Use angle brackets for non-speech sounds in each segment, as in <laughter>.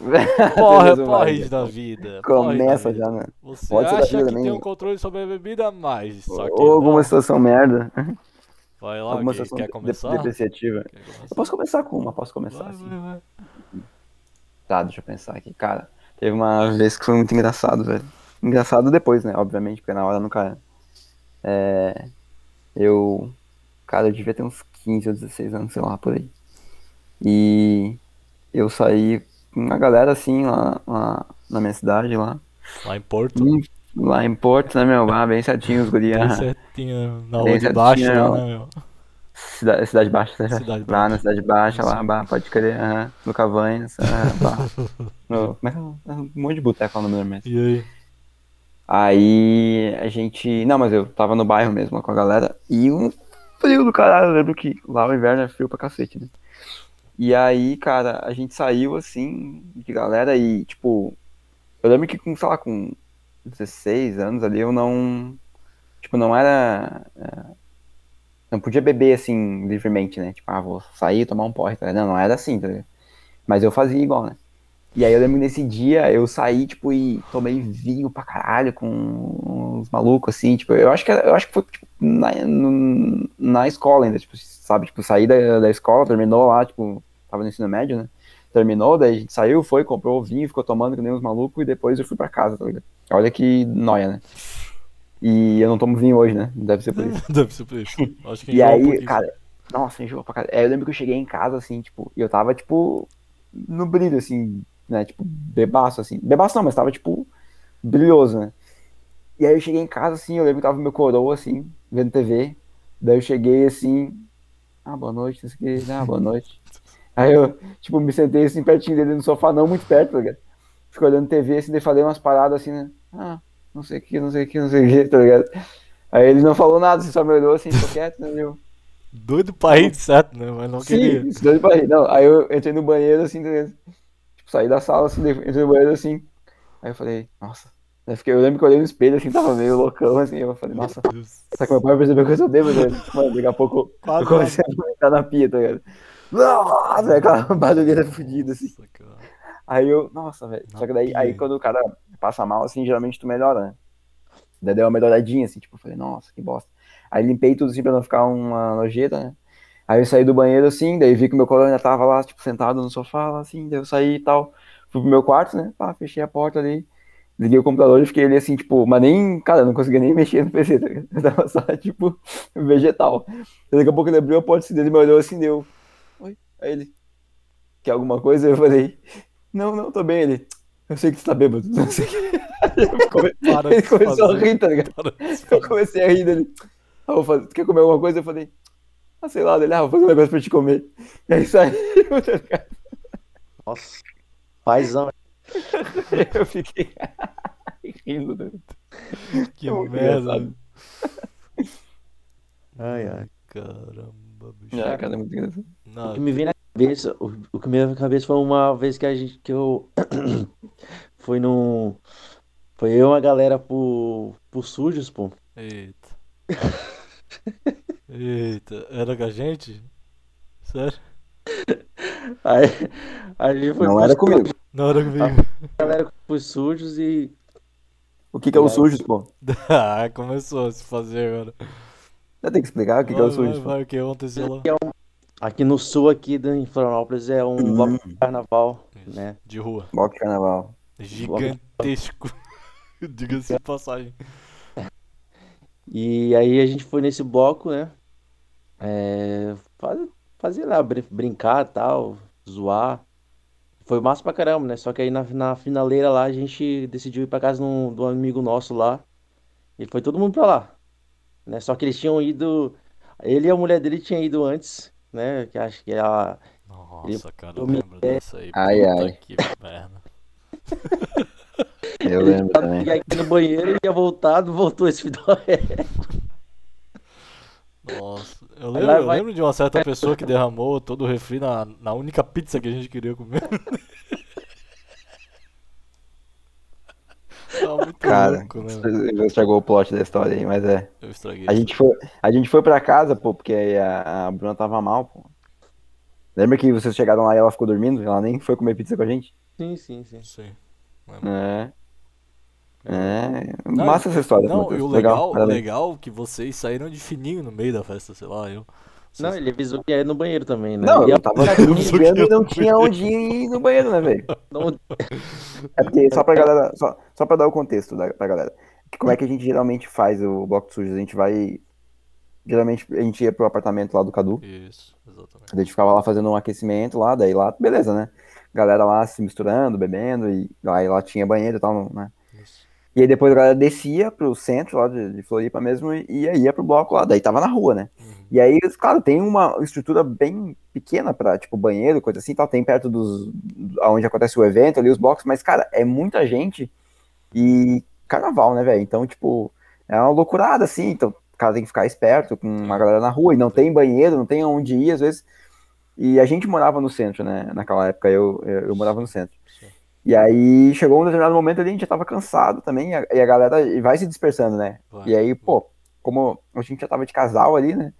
<laughs> Porra, Beleza, porre Maria. da vida. porre da Começa vida. já, né? Você Pode acha que também. tem um controle sobre a bebida, mas só que Ou alguma não. situação merda. Vai lá, alguma situação quer começar? depreciativa. Quer começar? Eu posso começar com uma, posso começar Vai, assim. vai, vai. Tá, deixa eu pensar aqui. Cara, teve uma vez que foi muito engraçado, velho. Engraçado depois, né? Obviamente, porque na hora nunca. É. Eu. Cara, eu devia ter uns 15 ou 16 anos, sei lá, por aí. E eu saí uma galera assim lá, lá na minha cidade, lá. Lá em Porto. Hum, Lá em Porto, né, meu? Ah, bem certinho os guri. Bem certinho na rua de baixo, lá, ó. né, meu? Cidade, cidade Baixa, né? Cidade lá Baixa. na Cidade Baixa, lá, bah, pode crer, aham, no Cavanhas, aham, bah. no, como é que é? Um monte de boteco lá no meu mesmo. E aí? Aí a gente. Não, mas eu tava no bairro mesmo lá com a galera. E um frio do caralho. Eu lembro que lá o inverno é frio pra cacete, né? E aí, cara, a gente saiu assim, de galera e, tipo. Eu lembro que com, sei lá, com 16 anos ali eu não. Tipo, não era. é, Não podia beber assim, livremente, né? Tipo, ah, vou sair, tomar um porre, tá? Não, não era assim, tá ligado? Mas eu fazia igual, né? E aí eu lembro nesse dia eu saí, tipo, e tomei vinho pra caralho com uns malucos, assim, tipo, eu acho que, era- eu acho que foi, tipo, na, na escola ainda, tipo, sabe, tipo, saí da, da escola, terminou lá, tipo, tava no ensino médio, né? Terminou, daí a gente saiu, foi, comprou vinho, ficou tomando que nem uns malucos, e depois eu fui pra casa, tá ligado? Olha que noia, né? E eu não tomo vinho hoje, né? Deve ser por isso. <laughs> Deve ser por isso. Acho que E um aí, pouquinho. cara, nossa, enjoou pra caralho. Aí eu lembro que eu cheguei em casa, assim, tipo, e eu tava, tipo, no brilho, assim, né? Tipo, bebaço, assim. Bebaço não, mas tava, tipo, brilhoso, né? E aí eu cheguei em casa, assim, eu lembro que tava meu coroa, assim, vendo TV. Daí eu cheguei, assim, ah, boa noite, não sei o que, ah, boa noite. Aí eu, tipo, me sentei, assim, pertinho dele no sofá, não muito perto, tá ligado? Fico olhando TV, assim, daí falei umas paradas, assim, né? Ah, não sei o que, não sei o que, não sei o que, tá ligado? Aí ele não falou nada, assim, só me olhou, assim, ficou <laughs> quieto, né, meu? Doido pra rir, certo, né? Mas não queria. Sim, isso doido pra rir. Não, aí eu entrei no banheiro assim, tá ligado? tipo, saí da sala assim, entrei no banheiro assim. Aí eu falei, nossa. Aí fiquei, eu lembro que eu olhei no espelho assim, tava meio loucão assim. Eu falei, nossa, será que meu pai percebeu que eu sou bêbado? né? Mano, daqui a pouco Quase eu comecei a vomitar na pia, tá ligado? Nossa, aquela <laughs> barulheira fodida assim. Aí eu, nossa, velho. Só que daí, aí quando o cara passa mal assim, geralmente tu melhora, né? Daí deu uma melhoradinha assim, tipo, eu falei, nossa, que bosta. Aí limpei tudo assim pra não ficar uma nojeira, né? Aí eu saí do banheiro assim, daí vi que o meu colega tava lá, tipo, sentado no sofá, lá assim, daí eu saí e tal. Fui pro meu quarto, né? Pá, fechei a porta ali, liguei o computador e fiquei ali assim, tipo, mas nem, cara, não conseguia nem <laughs> mexer no PC, tá? Eu tava só, tipo, <laughs> vegetal. Daqui a pouco ele abriu a porta assim, dele me olhou assim, deu. Aí ele. Quer alguma coisa? Eu falei, não, não, tô bem. Ele, eu sei que você tá bêbado, <laughs> não sei que. Ele come- ele começou a fazer. rir, tá ligado? Eu comecei a rir dele. Ah, vou fazer, tu quer comer alguma coisa? Eu falei, ah, sei lá, dele, ah, vou fazer um negócio pra te comer. E aí saiu, <laughs> tá ligado? Nossa. Paizão. Eu fiquei <laughs> rindo. né? Que Muito merda. Ai, ai. Caramba, bicho. Ah, cara, é muito engraçado. O que me vem na cabeça, o, o que me veio na cabeça foi uma vez que a gente, que eu <coughs> foi num, foi eu e uma galera pro, pro Sujos, pô. eita. <laughs> Eita, era com a gente? Sério? <laughs> Aí a gente foi Não era comigo. Não era comigo. a galera pros Sujos e O que que é o sujos, pô? <laughs> Ah, começou a se fazer agora. Já tem que explicar o que que é o Vai, vai, vai, o que aconteceu lá? aqui no sul aqui da- em Florianópolis é um Hum. bloco de carnaval, Isso. né? De rua. Bloco de carnaval. Gigantesco. <laughs> Diga-se de passagem. E aí a gente foi nesse bloco, né? É, faz- fazer lá, brin- brincar tal, zoar. Foi massa pra caramba, né? Só que aí na, na finaleira lá a gente decidiu ir pra casa de um, de um amigo nosso lá. E foi todo mundo pra lá. Né? Só que eles tinham ido. Ele e a mulher dele tinham ido antes, né? Que acho que ela. Nossa, cara, eu lembro dessa aí. Ai, Puta ai. que merda. <laughs> Eu lembro também. E aí no banheiro, ele tinha voltado, voltou esse fidoré. Nossa, eu lembro, eu lembro de uma certa pessoa que derramou todo o refri na, na única pizza que a gente queria comer. <laughs> Tá muito Cara, louco, né? você estragou o plot da história aí, mas é. Eu estraguei. A gente foi, a gente foi pra casa, pô, porque aí a, a Bruna tava mal, pô. Lembra que vocês chegaram lá e ela ficou dormindo? Ela nem foi comer pizza com a gente? Sim, sim, sim. Sim. É. É. Não, Massa essa história. Não, Matheus. e o legal, parabéns. legal é que vocês saíram de fininho no meio da festa, sei lá, eu. Não, ele avisou que ia no banheiro também, né? Não, E eu tava Não ligando e não tinha onde ir no banheiro, né, velho? não- <laughs> É porque, só pra galera, só, só pra dar o contexto da, pra galera. que Como é que a gente geralmente faz o bloco de sujos? A gente vai. Geralmente a gente ia pro apartamento lá do Cadu. Isso, exatamente. A gente ficava lá fazendo um aquecimento lá, daí lá, beleza, né? Galera lá se misturando, bebendo, e aí lá tinha banheiro e tal, né? E aí depois a galera descia pro centro lá de, de Floripa mesmo e, e ia pro bloco lá, daí tava na rua, né? Uhum. E aí, claro, tem uma estrutura bem pequena pra, tipo, banheiro, coisa assim, tal, tem perto dos, onde acontece o evento ali, os blocos, mas, cara, é muita gente e carnaval, né, velho? Então, tipo, é uma loucurada, assim, então o cara tem que ficar esperto com uma galera na rua e não tem banheiro, não tem onde ir, às vezes. E a gente morava no centro, né, naquela época, eu, eu, eu morava no centro. Sim. E aí, chegou um determinado momento ali, a gente já tava cansado também, e a, e a galera vai se dispersando, né? Vai. E aí, pô, como a gente já tava de casal ali, né?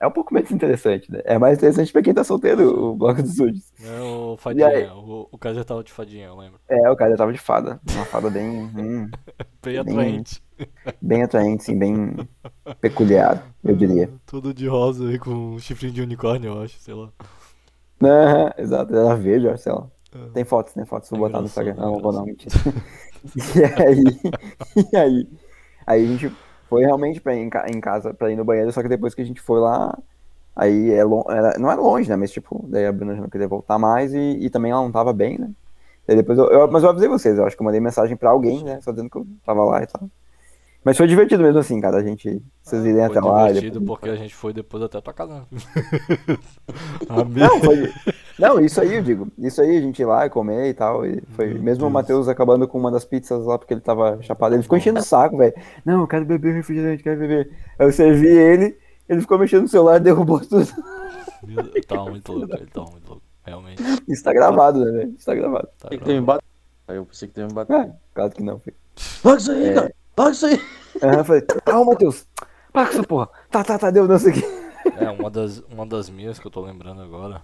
É um pouco menos interessante, né? É mais interessante pra quem tá solteiro, o bloco dos sujos. É o aí? fadinha, o, o cara já tava de fadinha, eu lembro. É, o cara já tava de fada. Uma fada bem. hum, <laughs> Bem atraente. bem atraente, assim, bem peculiar, eu diria. Tudo de rosa aí com um chifrinho de unicórnio, eu acho, sei lá. Aham, exato, era verde, ó, sei lá. Tem fotos, tem fotos, vou É botar no Instagram. Não, vou não, mentira. <laughs> E aí, e aí, aí a gente foi realmente pra ir em, ca- em casa pra ir no banheiro, só que depois que a gente foi lá, aí é era, não é longe, né? Mas tipo, daí a Bruna já não queria voltar mais e, e também ela não tava bem, né? Daí depois eu, eu- mas eu avisei vocês, eu acho que eu mandei mensagem pra alguém, né? Só dizendo que eu tava lá e tal. Mas foi divertido mesmo assim, cara. A gente. Vocês irem Ah, Foi até lá. e divertido depois- porque a gente foi depois até a tua casa. <laughs> <laughs> Não, foi... não, isso aí eu digo. Isso aí a gente ir lá e comer e tal. E foi Meu mesmo o Deus. Matheus acabando com uma das pizzas lá porque ele tava chapado. Ele ficou enchendo o saco, velho. Não, eu quero beber refrigerante, quero beber. Aí eu servi ele, ele ficou mexendo no celular, derrubou tudo. Meu Deus, Tava muito louco, ele tava muito louco. Realmente. Isso tá gravado, né, velho? Isso tá gravado. Tá Pensei que teve me bater. Aí eu pensei que teve me bater. É, claro que não, filho. Larga isso aí, É. cara! Larga isso aí! Aham, eu falei, calma, Matheus. Para com essa porra. Tá, tá, tá, deu, não sei o quê. É, uma das, uma das minhas que eu tô lembrando agora.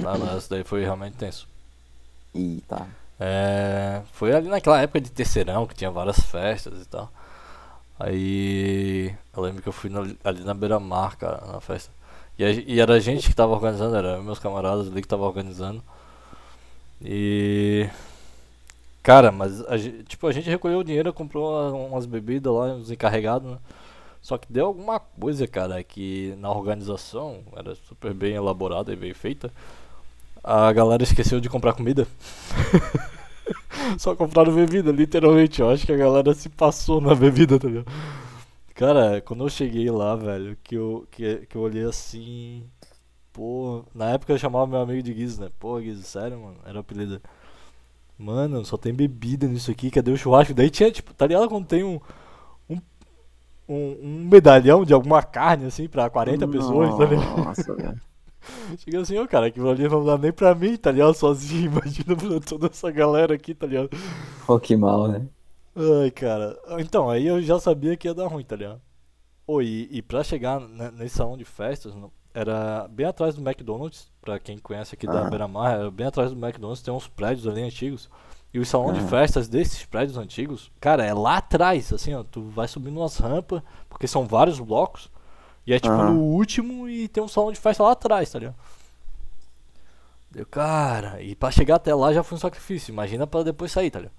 Tá, não, essa daí foi realmente tenso. Ih, tá. É, foi ali naquela época de terceirão que tinha várias festas e tal. Aí eu lembro que eu fui ali na beira-mar, cara, na festa. E, a- e era a gente que tava organizando, era meus camaradas ali que tava organizando. E. Cara, mas a tipo, a gente recolheu o dinheiro, comprou uma- umas bebidas lá, uns encarregados, né? Só que deu alguma coisa, cara, que na organização era super bem elaborada e bem feita. A galera esqueceu de comprar comida. <laughs> Só compraram bebida, literalmente. Eu acho que a galera se passou na bebida, tá ligado? Cara, quando eu cheguei lá, velho, que eu, que, que eu olhei assim. Pô, na época eu chamava meu amigo de Guiz, né? Pô, Guiz, sério, mano, era o apelido. Mano, só tem bebida nisso aqui, cadê o churrasco? Daí tinha, tipo, tá ligado quando tem. Um, um, um medalhão de alguma carne, assim, pra 40 pessoas, tá ligado? Nossa, velho. <laughs> Chega assim, ó, cara, aquilo ali não dá nem pra mim, tá ligado? Sozinho, <laughs> imagina pra toda essa galera aqui, tá ligado? Pô, que mal, né? Ai, cara. Então, aí eu já sabia que ia dar ruim, tá ligado? Oi, e, e pra chegar ne- nesse salão de festas, era bem atrás do McDonald's, pra quem conhece aqui da Ah. Beira-Mar, era bem atrás do McDonald's, tem uns prédios ali antigos. E o salão de Ah. festas desses prédios antigos, cara, é lá atrás, assim, ó, tu vai subindo umas rampas, porque são vários blocos, e é tipo Aham. no último e tem um salão de festa lá atrás, tá ligado? Deu, cara, e pra chegar até lá já foi um sacrifício, imagina pra depois sair, tá ligado?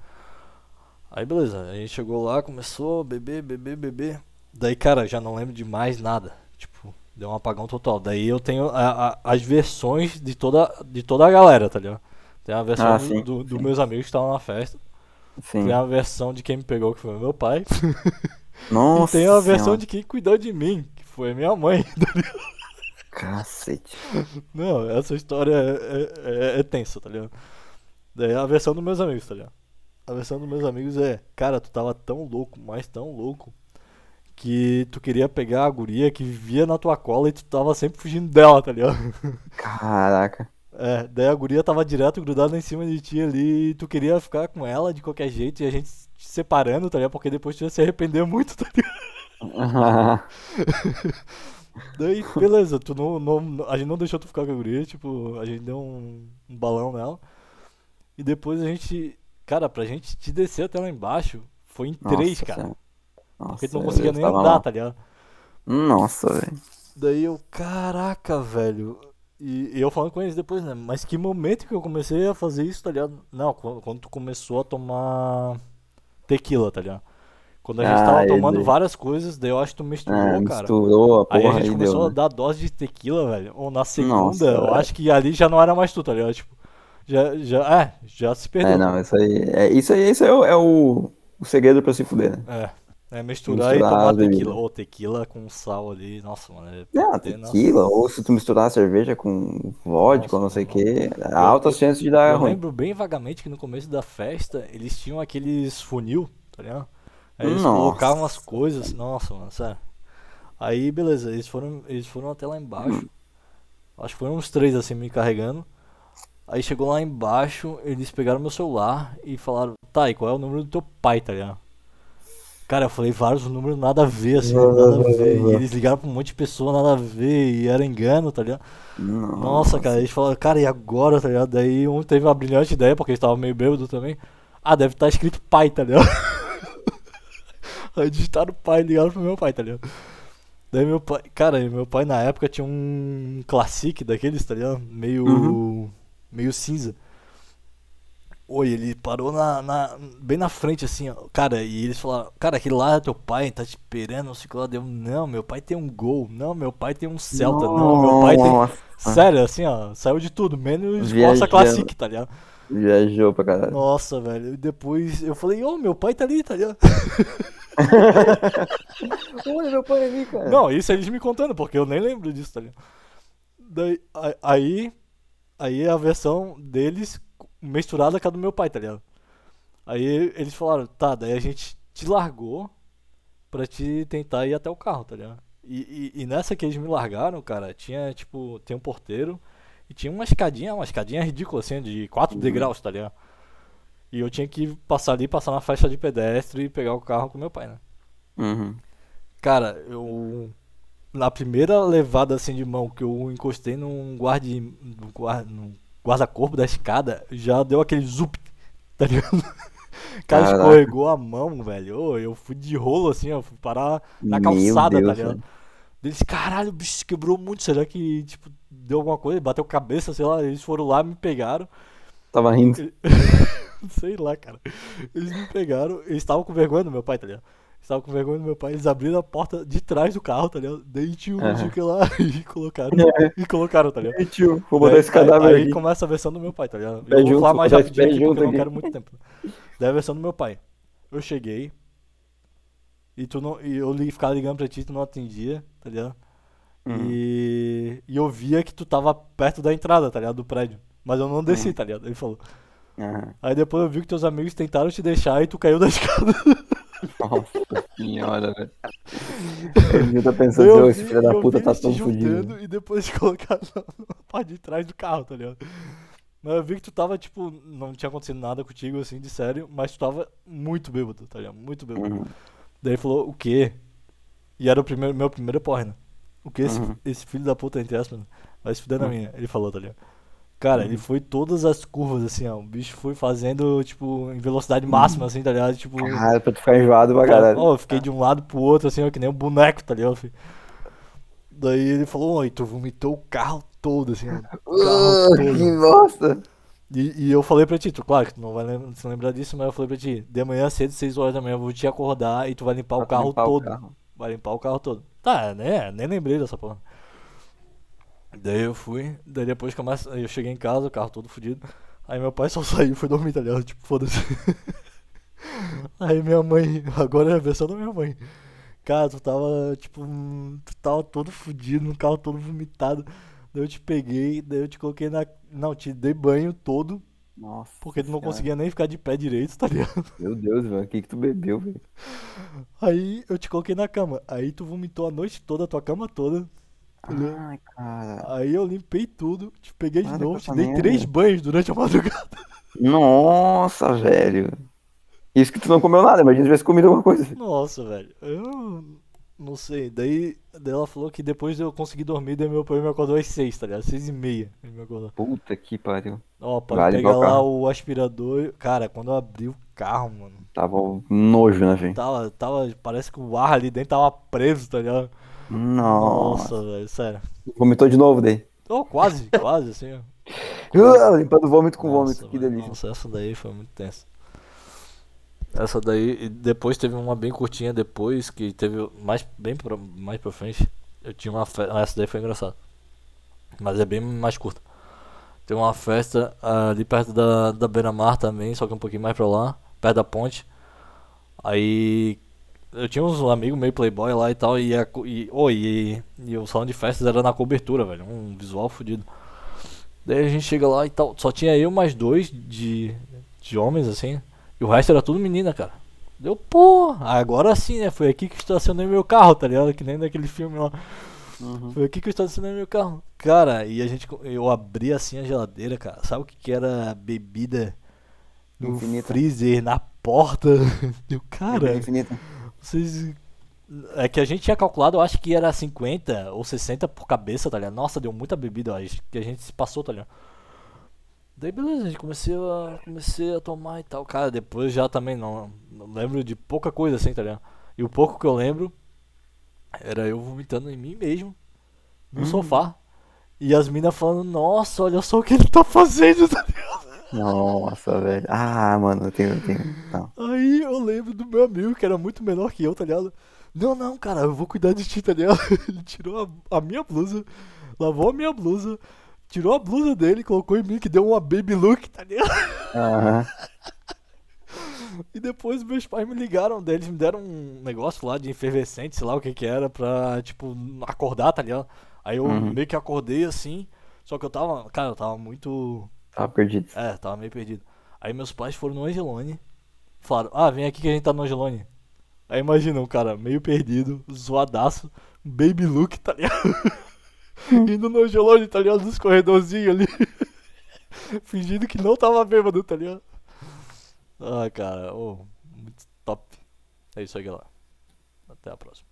Aí beleza, a gente chegou lá, começou a beber, beber, beber. Daí, cara, já não lembro de mais nada. Tipo, deu um apagão total. Daí eu tenho a- a- as versões de toda, de toda a galera, tá ligado? Tem a versão Ah, do- sim, do- dos meus amigos que estavam na festa. Sim. Tem a versão de quem me pegou, que foi meu pai. <laughs> Nossa. e tem a versão Senhora. de quem cuidou de mim, que foi minha mãe. <laughs> tá? Cacete. Não, essa história é, é- é- é tensa, tá ligado? Daí a versão dos meus amigos, tá ligado? A versão dos meus amigos é, cara, tu tava tão louco, mas tão louco, que tu queria pegar a guria que vivia na tua cola e tu tava sempre fugindo dela, tá ligado? <laughs> Caraca. É, daí a guria tava direto grudada em cima de ti ali e tu queria ficar com ela de qualquer jeito e a gente se separando, tá ligado? Porque depois tu ia se arrepender muito, tá ligado? <laughs> Daí, beleza, tu não, não, a gente não deixou tu ficar com a guria, tipo, a gente deu um, um balão nela. E depois a gente. Cara, pra gente te descer até lá embaixo, foi em Nossa três, cara. Senhora. Nossa, Porque tu não conseguia nem andar, lá. tá ligado? Nossa, velho. Daí eu, caraca, velho. E, eu falando com eles depois, né? Mas que momento que eu comecei a fazer isso, tá ligado? Não, quando, quando tu começou a tomar tequila, tá ligado? Quando a gente Ah, tava tomando várias coisas, daí eu acho que tu misturou, Ah, cara. misturou a Aí a porra gente aí, começou deu. a né? dar dose de tequila, velho. Ou na segunda, Nossa, eu velho. acho que ali já não era mais tu, tá ligado? Tipo, já, já, é, já se perdeu. É, não, isso aí. É, isso aí, isso aí é, o, é o, o segredo pra se fuder, né? É, é misturar, e Misturar tomar as bebidas. tequila. Ou tequila com sal ali, nossa, mano. É, Não, nossa. tequila, ou se tu misturar a cerveja com vodka, ou não sei o que, altas chances de dar Eu ruim. lembro bem vagamente que no começo da festa eles tinham aqueles funil, tá ligado? Aí eles Nossa. colocavam as coisas, nossa, mano, sério. Aí beleza, eles foram, eles foram até lá embaixo. Acho que foram uns três assim me carregando. Aí chegou lá embaixo, eles pegaram meu celular e falaram, tá, e qual é o número do teu pai, tá ligado? Cara, eu falei vários números nada a ver, assim, nada a ver. E eles ligaram pra um monte de pessoa, nada a ver, e era engano, tá ligado? Nossa, cara, eles falaram, cara, e agora, tá ligado? Daí um teve uma brilhante ideia, porque eles estavam meio bêbado também. Ah, deve estar escrito pai, tá ligado? <laughs> Aí digitaram pai e ligaram pro meu pai, tá ligado? Daí meu pai, cara, meu pai na época tinha um Classic daqueles, tá ligado? Meio. Uhum. meio cinza. Oi, ele parou na, na- bem na frente, assim, ó. Cara, e eles falaram, cara, aquele lá é teu pai, tá te esperando, não sei o que lá. Deu, não, meu pai tem um gol, não, meu pai tem um Celta, não, meu pai tem. Nossa, Sério, assim, ó, saiu de tudo, menos Viajando. Corsa Classic, tá ligado? Viajou pra caralho. Nossa, velho. E depois eu falei, ô, meu pai tá ali, tá ligado? <laughs> Olha meu pai ali, cara. Não, isso eles me contando, porque eu nem lembro disso, tá ligado? Daí, aí, aí é a versão deles misturada com a do meu pai, tá ligado? Aí eles falaram, tá, daí a gente te largou pra te tentar ir até o carro, tá ligado? E, e, e nessa que eles me largaram, cara, tinha, tipo, tem um porteiro e tinha uma escadinha, uma escadinha ridícula, assim, de 4 degraus, tá ligado? E eu tinha que passar ali, passar na faixa de pedestre e pegar o carro com meu pai, né? Uhum. Cara, eu. Na primeira levada assim de mão que eu encostei num guarde. num guar- num guarda-corpo da escada, já deu aquele zup, tá ligado? <laughs> O cara Caraca. escorregou a mão, velho. Eu fui de rolo assim, ó, fui parar na calçada, tá Deus, ligado? velho. Eles, caralho, o bicho quebrou muito. Será que, tipo, deu alguma coisa? Bateu cabeça, sei lá. Eles foram lá, me pegaram. Tava rindo. <laughs> Sei lá, cara. Eles me pegaram, eles estavam com vergonha do meu pai, tá ligado? Eles estavam com vergonha do meu pai, eles abriram a porta de trás do carro, tá ligado? Daí tinha um Aham. não sei o que lá <laughs> e colocaram. <laughs> É. E colocaram, tá ligado? Ei, tio, vou botar Daí- esse cadáver aí, aí começa a versão do meu pai, tá ligado? Pé Eu vou junto, falar mais rapidinho pé aqui porque eu não quero muito tempo. Daí a versão do meu pai. Eu cheguei. E tu não. E eu li, ficava ligando pra ti, tu não atendia, tá ligado? Uhum. E, e eu via que tu tava perto da entrada, tá ligado? Do prédio. Mas eu não desci, Uhum. tá ligado? Ele falou. Aham. Aí depois eu vi que teus amigos tentaram te deixar e tu caiu da <laughs> escada. Nossa senhora, velho. Ele tá pensando, Eu "Ô, esse vi- filho da eu puta tá eles te tão fudido. juntando E depois te colocaram na na parte de trás do carro, tá ligado? Mas eu vi que tu tava, tipo, não tinha acontecido nada contigo, assim, de sério, mas tu tava muito bêbado, tá ligado? Muito bêbado. Uhum. Daí ele falou, o quê? E era o primeiro, meu primeiro porra, né? O que esse, Uhum. esse filho da puta, entre aspas, né? vai se fuder na minha, ele falou, tá ligado? Cara, Uhum. ele foi todas as curvas, assim, ó. O bicho foi fazendo, tipo, em velocidade máxima, assim, tá ligado? Tipo. Caralho, pra tu ficar enjoado pra caralho. ó, eu fiquei de um lado pro outro, assim, ó, que nem um boneco, tá ligado? filho? Daí ele falou, oi, tu vomitou o carro todo, assim, ó, o carro <laughs> Ah, que todo. bosta. E, e eu falei pra ti, tu, claro que tu não vai se lembrar disso, mas eu falei pra ti, de manhã cedo, 6 horas da manhã, eu vou te acordar e tu vai limpar o Pra carro limpar o todo. carro. Vai limpar o carro todo. Tá, né? Nem lembrei dessa porra. Daí eu fui, daí depois que eu, mais- eu cheguei em casa, o carro todo fudido. Aí meu pai só <laughs> saiu e foi dormir, tá ligado? Tipo, foda-se. <laughs> Aí minha mãe, agora é a versão da minha mãe. Cara, tu tava, tipo, tu tava todo fudido, no carro todo vomitado. Daí eu te peguei, daí eu te coloquei na. Não, te dei banho todo, Nossa. porque tu não Senhora. conseguia nem ficar de pé direito, tá ligado? <laughs> Meu Deus, velho. O que que tu bebeu, velho? Aí eu te coloquei na cama. Aí tu vomitou a noite toda, a tua cama toda. Ai, cara. Aí eu limpei tudo, te peguei de Para novo, te dei merda. três banhos durante a <laughs> madrugada. Nossa, velho. Isso que tu não comeu nada, imagina se tivesse comido alguma coisa. Nossa, velho. Eu. Não sei. Daí, daí ela falou que depois de eu conseguir dormir, daí meu pai me acordou às 6, tá ligado? 6 e meia. Ele me acordou. Puta que pariu. Ó, pra Vale pegar lá carro. o aspirador. Cara, quando eu abri o carro, mano. Tava um nojo, né, velho? Tava, tava. Parece que o ar ali dentro tava preso, tá ligado? Nossa. Velho, sério. Vomitou de novo daí. Oh, quase, quase, assim, ó. <laughs> Ah, limpando vômito com Nossa, vômito, que velho, delícia. Nossa, essa daí foi muito tensa. Essa daí, e depois teve uma bem curtinha depois, que teve mais, bem pra, mais pra frente. Eu tinha uma festa, essa daí foi engraçada. Mas é bem mais curta. Tem uma festa ali perto da, da Beira-Mar também, só que um pouquinho mais pra lá, perto da ponte. Aí eu tinha uns amigos meio playboy lá e tal, e, a, e, oh, e, e o salão de festas era na cobertura, velho, um visual fodido. Daí a gente chega lá e tal, só tinha eu mais dois de, de homens assim, e o resto era tudo menina, cara. Deu, pô, agora sim, né? Foi aqui que estacionei meu carro, tá ligado? Que nem daquele filme lá. Uhum. Foi aqui que eu estacionei meu carro. Cara, e a gente, eu abri assim a geladeira, cara. Sabe o que que era bebida no Infinita. freezer, na porta? <laughs> Eu, cara, Infinita. Vocês. É que a gente tinha calculado, eu acho que era 50 ou 60 por cabeça, tá ligado? Nossa, deu muita bebida, acho que a gente se passou, tá ligado? Daí beleza, a gente comecei a, comecei a tomar e tal. Cara, depois já também não, não lembro de pouca coisa assim, tá ligado? E o pouco que eu lembro era eu vomitando em mim mesmo, no sofá. E as minas falando, nossa, olha só o que ele tá fazendo, tá ligado? Nossa, velho. Ah, mano, eu tenho, eu tenho. Não. Aí eu lembro do meu amigo que era muito menor que eu, tá ligado? Não, não, cara, eu vou cuidar de ti, tá ligado? <laughs> Ele tirou a, a minha blusa, lavou a minha blusa, tirou a blusa dele, colocou em mim, que deu uma baby look, tá ligado? Aham. E depois meus pais me ligaram, daí eles me deram um negócio lá de efervescente, sei lá o que que era, pra, tipo, acordar, tá ligado? Aí eu Uhum. meio que acordei assim, só que eu tava, cara, eu tava muito Tava perdido. É, tava meio perdido. Aí meus pais foram no Angelone. Falaram, ah, vem aqui que a gente tá no Angelone. Aí imagina um cara meio perdido, zoadaço, baby look, tá ligado? <laughs> Indo no Angelone, tá ligado? Nos corredorzinhos ali. <laughs> Fingindo que não tava bêbado, tá ligado? Ah, cara, ô, muito top. É isso aí, galera. Até a próxima.